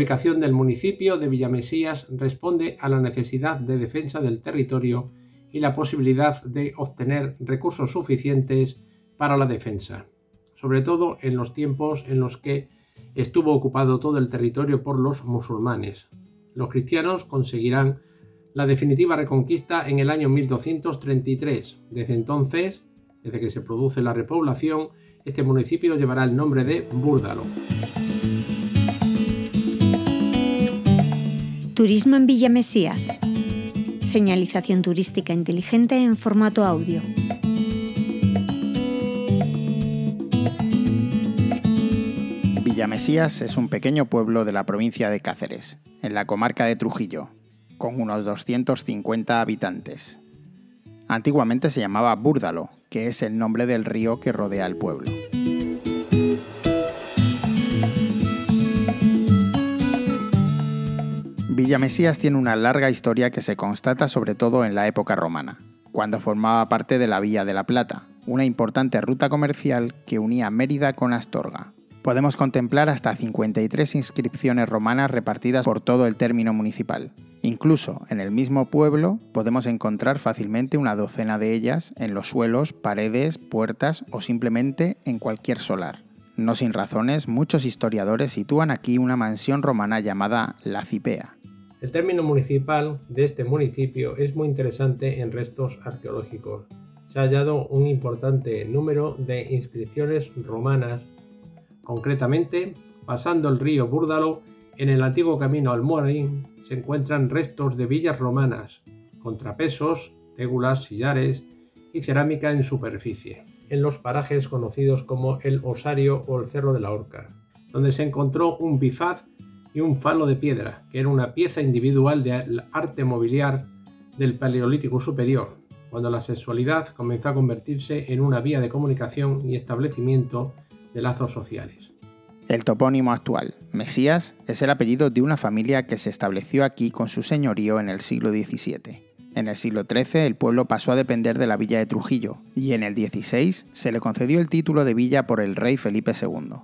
ubicación del municipio de Villamesías responde a la necesidad de defensa del territorio y la posibilidad de obtener recursos suficientes para la defensa, sobre todo en los tiempos en los que estuvo ocupado todo el territorio por los musulmanes. Los cristianos conseguirán la definitiva reconquista en el año 1233. Desde entonces, desde que se produce la repoblación, este municipio llevará el nombre de Búrdalo. Turismo en Villa Mesías. Señalización turística inteligente en formato audio. Villamesías es un pequeño pueblo de la provincia de Cáceres, en la comarca de Trujillo, con unos 250 habitantes. Antiguamente se llamaba Búrdalo, que es el nombre del río que rodea el pueblo. Villamesías tiene una larga historia que se constata sobre todo en la época romana, cuando formaba parte de la Villa de la Plata, una importante ruta comercial que unía Mérida con Astorga, podemos contemplar hasta 53 inscripciones romanas repartidas por todo el término municipal. Incluso en el mismo pueblo podemos encontrar fácilmente una docena de ellas en los suelos, paredes, puertas o simplemente en cualquier solar. No sin razones, muchos historiadores sitúan aquí una mansión romana llamada La Cipea. El término municipal de este municipio es muy interesante en restos arqueológicos. Se ha hallado un importante número de inscripciones romanas Concretamente, pasando el río Búrdalo, en el antiguo camino al Morín se encuentran restos de villas romanas, contrapesos, tégulas, sillares y cerámica en superficie, en los parajes conocidos como el Osario o el Cerro de la Horca, donde se encontró un bifaz y un falo de piedra, que era una pieza individual del arte mobiliar del Paleolítico Superior, cuando la sexualidad comenzó a convertirse en una vía de comunicación y establecimiento de lazos sociales. El topónimo actual, Mesías, es el apellido de una familia que se estableció aquí con su señorío en el siglo XVII. En el siglo XIII el pueblo pasó a depender de la villa de Trujillo y en el XVI se le concedió el título de villa por el rey Felipe II.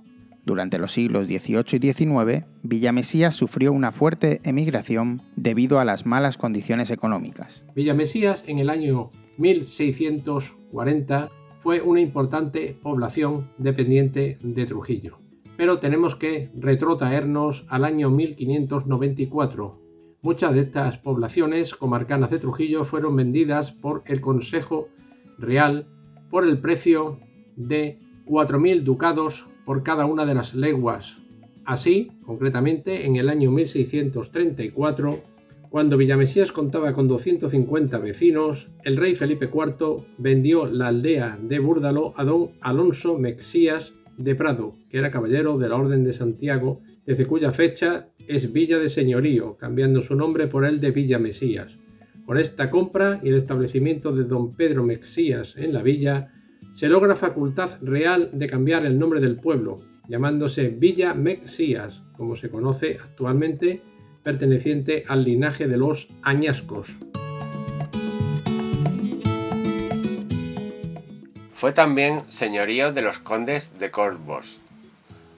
Durante los siglos XVIII y XIX, Villa Mesías sufrió una fuerte emigración debido a las malas condiciones económicas. Villa Mesías en el año 1640 fue una importante población dependiente de Trujillo. Pero tenemos que retrotraernos al año 1594. Muchas de estas poblaciones comarcanas de Trujillo fueron vendidas por el Consejo Real por el precio de 4.000 ducados por cada una de las leguas. Así, concretamente, en el año 1634, cuando Villamesías contaba con 250 vecinos, el rey Felipe IV vendió la aldea de Búrdalo a don Alonso Mexías de Prado, que era caballero de la Orden de Santiago, desde cuya fecha es Villa de Señorío, cambiando su nombre por el de Villa Mesías. Por esta compra y el establecimiento de don Pedro Mexías en la villa, se logra facultad real de cambiar el nombre del pueblo, llamándose Villa Mexías, como se conoce actualmente perteneciente al linaje de los Añascos. Fue también señorío de los condes de Corvos,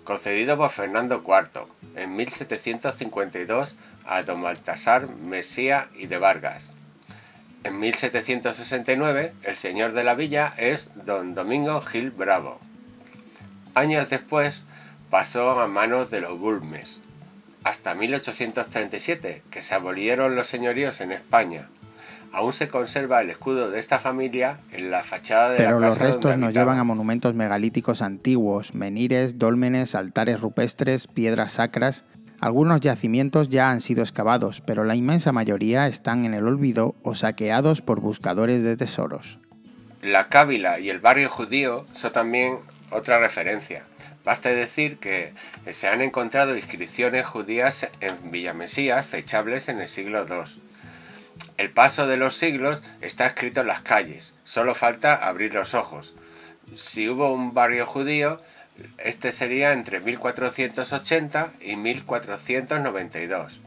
concedido por Fernando IV en 1752 a don Baltasar Mesía y de Vargas. En 1769 el señor de la villa es don Domingo Gil Bravo. Años después pasó a manos de los Bulmes, hasta 1837, que se abolieron los señoríos en España. Aún se conserva el escudo de esta familia en la fachada de la casa los restos nos llevan a monumentos megalíticos antiguos, menires, dólmenes, altares rupestres, piedras sacras. Algunos yacimientos ya han sido excavados, pero la inmensa mayoría están en el olvido o saqueados por buscadores de tesoros. La Cávila y el barrio judío son también otra referencia. Basta decir que se han encontrado inscripciones judías en Villamesías fechables en el siglo II. El paso de los siglos está escrito en las calles, solo falta abrir los ojos. Si hubo un barrio judío, este sería entre 1480 y 1492.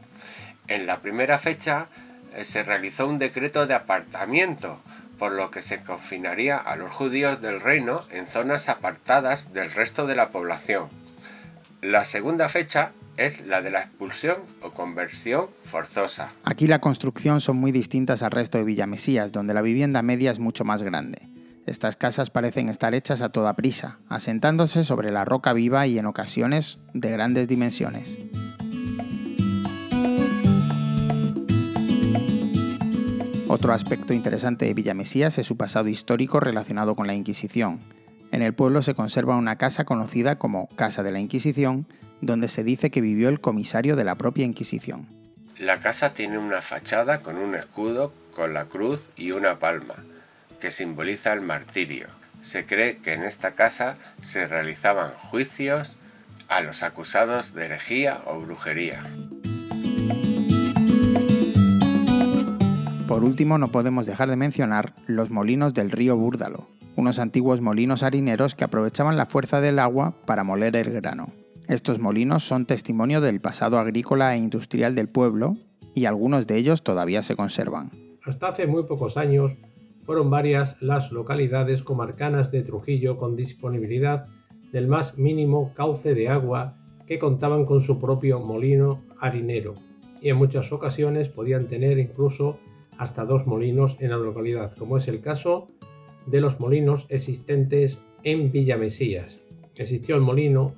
En la primera fecha eh, se realizó un decreto de apartamiento por lo que se confinaría a los judíos del reino en zonas apartadas del resto de la población. La segunda fecha es la de la expulsión o conversión forzosa. Aquí la construcción son muy distintas al resto de Villamesías, donde la vivienda media es mucho más grande. Estas casas parecen estar hechas a toda prisa, asentándose sobre la roca viva y en ocasiones de grandes dimensiones. Otro aspecto interesante de Villamesías es su pasado histórico relacionado con la Inquisición. En el pueblo se conserva una casa conocida como Casa de la Inquisición, donde se dice que vivió el comisario de la propia Inquisición. La casa tiene una fachada con un escudo, con la cruz y una palma, que simboliza el martirio. Se cree que en esta casa se realizaban juicios a los acusados de herejía o brujería. Por último, no podemos dejar de mencionar los molinos del río Búrdalo, unos antiguos molinos harineros que aprovechaban la fuerza del agua para moler el grano. Estos molinos son testimonio del pasado agrícola e industrial del pueblo y algunos de ellos todavía se conservan. Hasta hace muy pocos años fueron varias las localidades comarcanas de Trujillo con disponibilidad del más mínimo cauce de agua que contaban con su propio molino harinero y en muchas ocasiones podían tener incluso hasta dos molinos en la localidad, como es el caso de los molinos existentes en Villamesías. Existió el molino,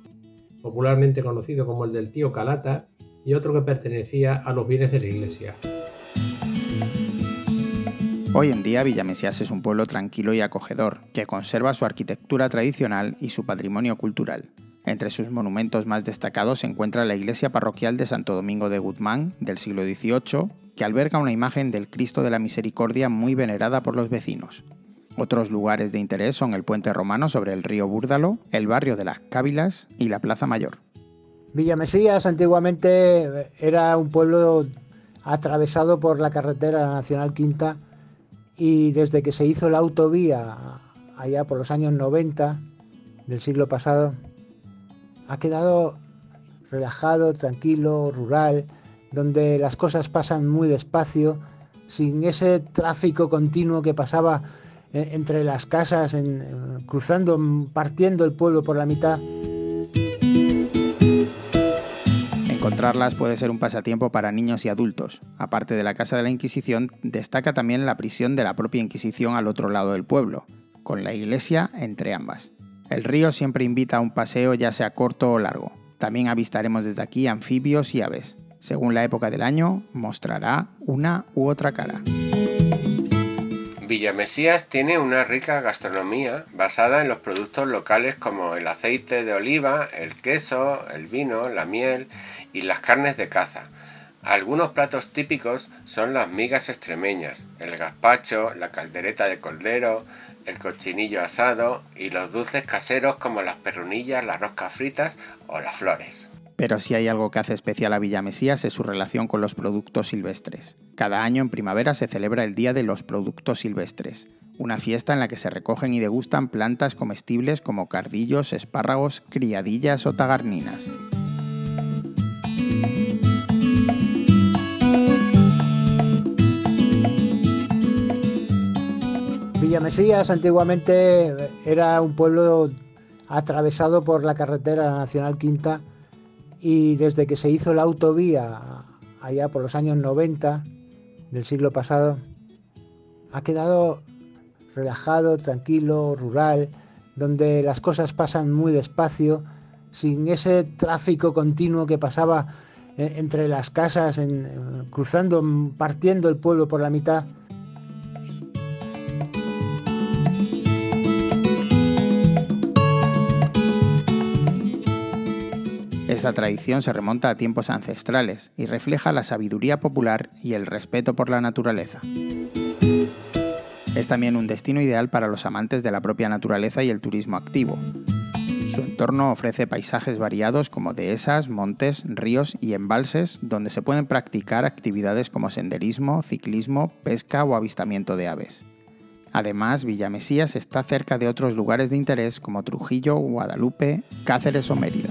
popularmente conocido como el del tío Calata, y otro que pertenecía a los bienes de la iglesia. Hoy en día Villamesías es un pueblo tranquilo y acogedor, que conserva su arquitectura tradicional y su patrimonio cultural. Entre sus monumentos más destacados se encuentra la iglesia parroquial de Santo Domingo de Guzmán del siglo XVIII, que alberga una imagen del Cristo de la Misericordia muy venerada por los vecinos. Otros lugares de interés son el puente romano sobre el río Búrdalo, el barrio de las Cávilas y la Plaza Mayor. Villamesías antiguamente era un pueblo atravesado por la carretera nacional quinta y desde que se hizo la autovía allá por los años 90 del siglo pasado ha quedado relajado, tranquilo, rural, donde las cosas pasan muy despacio, sin ese tráfico continuo que pasaba eh, entre las casas, en, cruzando, partiendo el pueblo por la mitad. Encontrarlas puede ser un pasatiempo para niños y adultos. Aparte de la Casa de la Inquisición, destaca también la prisión de la propia Inquisición al otro lado del pueblo, con la iglesia entre ambas. El río siempre invita a un paseo ya sea corto o largo. También avistaremos desde aquí anfibios y aves según la época del año, mostrará una u otra cara. Villamesías tiene una rica gastronomía basada en los productos locales como el aceite de oliva, el queso, el vino, la miel y las carnes de caza. Algunos platos típicos son las migas extremeñas, el gazpacho, la caldereta de cordero, el cochinillo asado y los dulces caseros como las perrunillas, las roscas fritas o las flores. Pero si hay algo que hace especial a Villa Mesías es su relación con los productos silvestres. Cada año en primavera se celebra el Día de los Productos Silvestres, una fiesta en la que se recogen y degustan plantas comestibles como cardillos, espárragos, criadillas o tagarninas. Villamesías antiguamente era un pueblo atravesado por la carretera nacional quinta y desde que se hizo la autovía allá por los años 90 del siglo pasado, ha quedado relajado, tranquilo, rural, donde las cosas pasan muy despacio, sin ese tráfico continuo que pasaba eh, entre las casas, cruzando, partiendo el pueblo por la mitad. Esta tradición se remonta a tiempos ancestrales y refleja la sabiduría popular y el respeto por la naturaleza. Es también un destino ideal para los amantes de la propia naturaleza y el turismo activo. Su entorno ofrece paisajes variados como dehesas, montes, ríos y embalses donde se pueden practicar actividades como senderismo, ciclismo, pesca o avistamiento de aves. Además, Villamesías está cerca de otros lugares de interés como Trujillo, Guadalupe, Cáceres o Mérida.